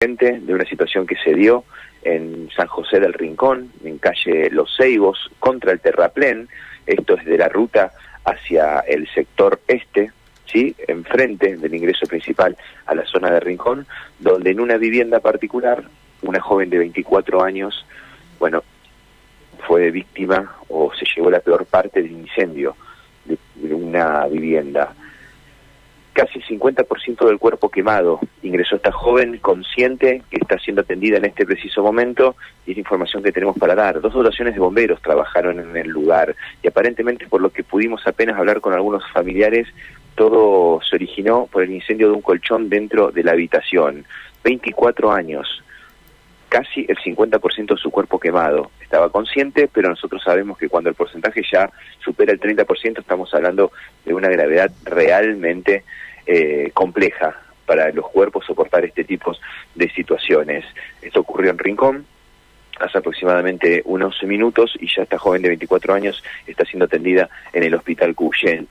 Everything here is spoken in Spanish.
de una situación que se dio en San José del Rincón, en calle Los Ceibos, contra el terraplén. Esto es de la ruta hacia el sector este, ¿sí? enfrente del ingreso principal a la zona de Rincón, donde en una vivienda particular, una joven de 24 años, bueno, fue víctima o se llevó la peor parte del incendio de una vivienda casi 50% del cuerpo quemado. Ingresó esta joven consciente que está siendo atendida en este preciso momento y es información que tenemos para dar. Dos dotaciones de bomberos trabajaron en el lugar y aparentemente por lo que pudimos apenas hablar con algunos familiares, todo se originó por el incendio de un colchón dentro de la habitación. 24 años, casi el 50% de su cuerpo quemado. Estaba consciente, pero nosotros sabemos que cuando el porcentaje ya supera el 30%, estamos hablando de una gravedad realmente eh, compleja para los cuerpos soportar este tipo de situaciones. Esto ocurrió en Rincón hace aproximadamente unos minutos y ya esta joven de 24 años está siendo atendida en el hospital Cuyen.